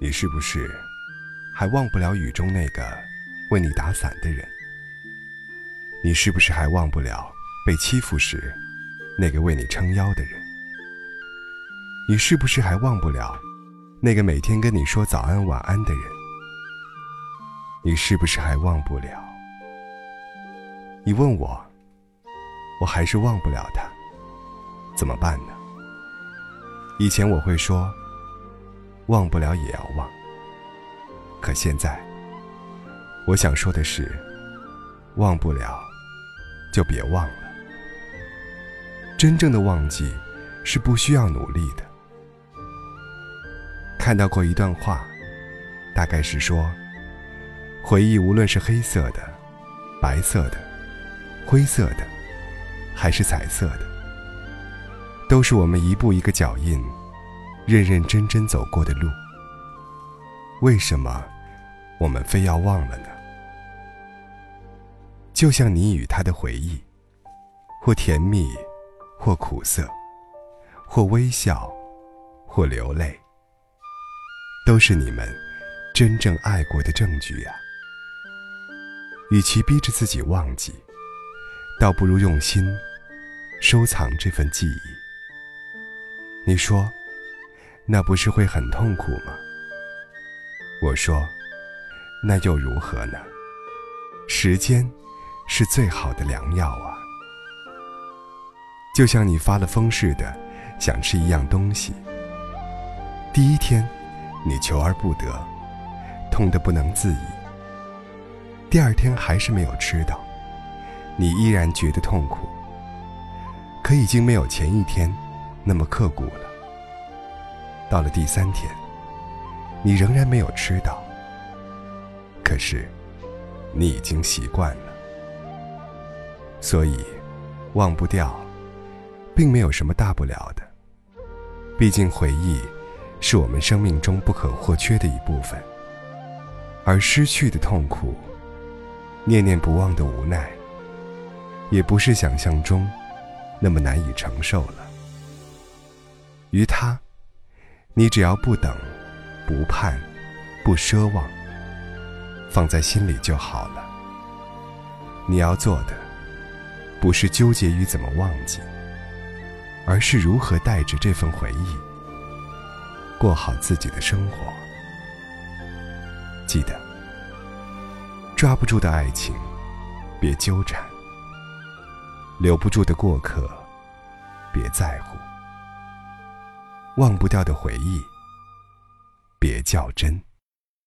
你是不是还忘不了雨中那个为你打伞的人？你是不是还忘不了被欺负时那个为你撑腰的人？你是不是还忘不了那个每天跟你说早安晚安的人？你是不是还忘不了？你问我，我还是忘不了他，怎么办呢？以前我会说。忘不了也要忘。可现在，我想说的是，忘不了，就别忘了。真正的忘记，是不需要努力的。看到过一段话，大概是说，回忆无论是黑色的、白色的、灰色的，还是彩色的，都是我们一步一个脚印。认认真真走过的路，为什么我们非要忘了呢？就像你与他的回忆，或甜蜜，或苦涩，或微笑，或流泪，都是你们真正爱过的证据啊！与其逼着自己忘记，倒不如用心收藏这份记忆。你说？那不是会很痛苦吗？我说，那又如何呢？时间是最好的良药啊！就像你发了疯似的，想吃一样东西。第一天，你求而不得，痛得不能自已。第二天还是没有吃到，你依然觉得痛苦。可已经没有前一天那么刻骨了。到了第三天，你仍然没有吃到。可是，你已经习惯了，所以忘不掉，并没有什么大不了的。毕竟回忆是我们生命中不可或缺的一部分，而失去的痛苦、念念不忘的无奈，也不是想象中那么难以承受了。于他。你只要不等，不盼，不奢望，放在心里就好了。你要做的，不是纠结于怎么忘记，而是如何带着这份回忆，过好自己的生活。记得，抓不住的爱情，别纠缠；留不住的过客，别在乎。忘不掉的回忆，别较真。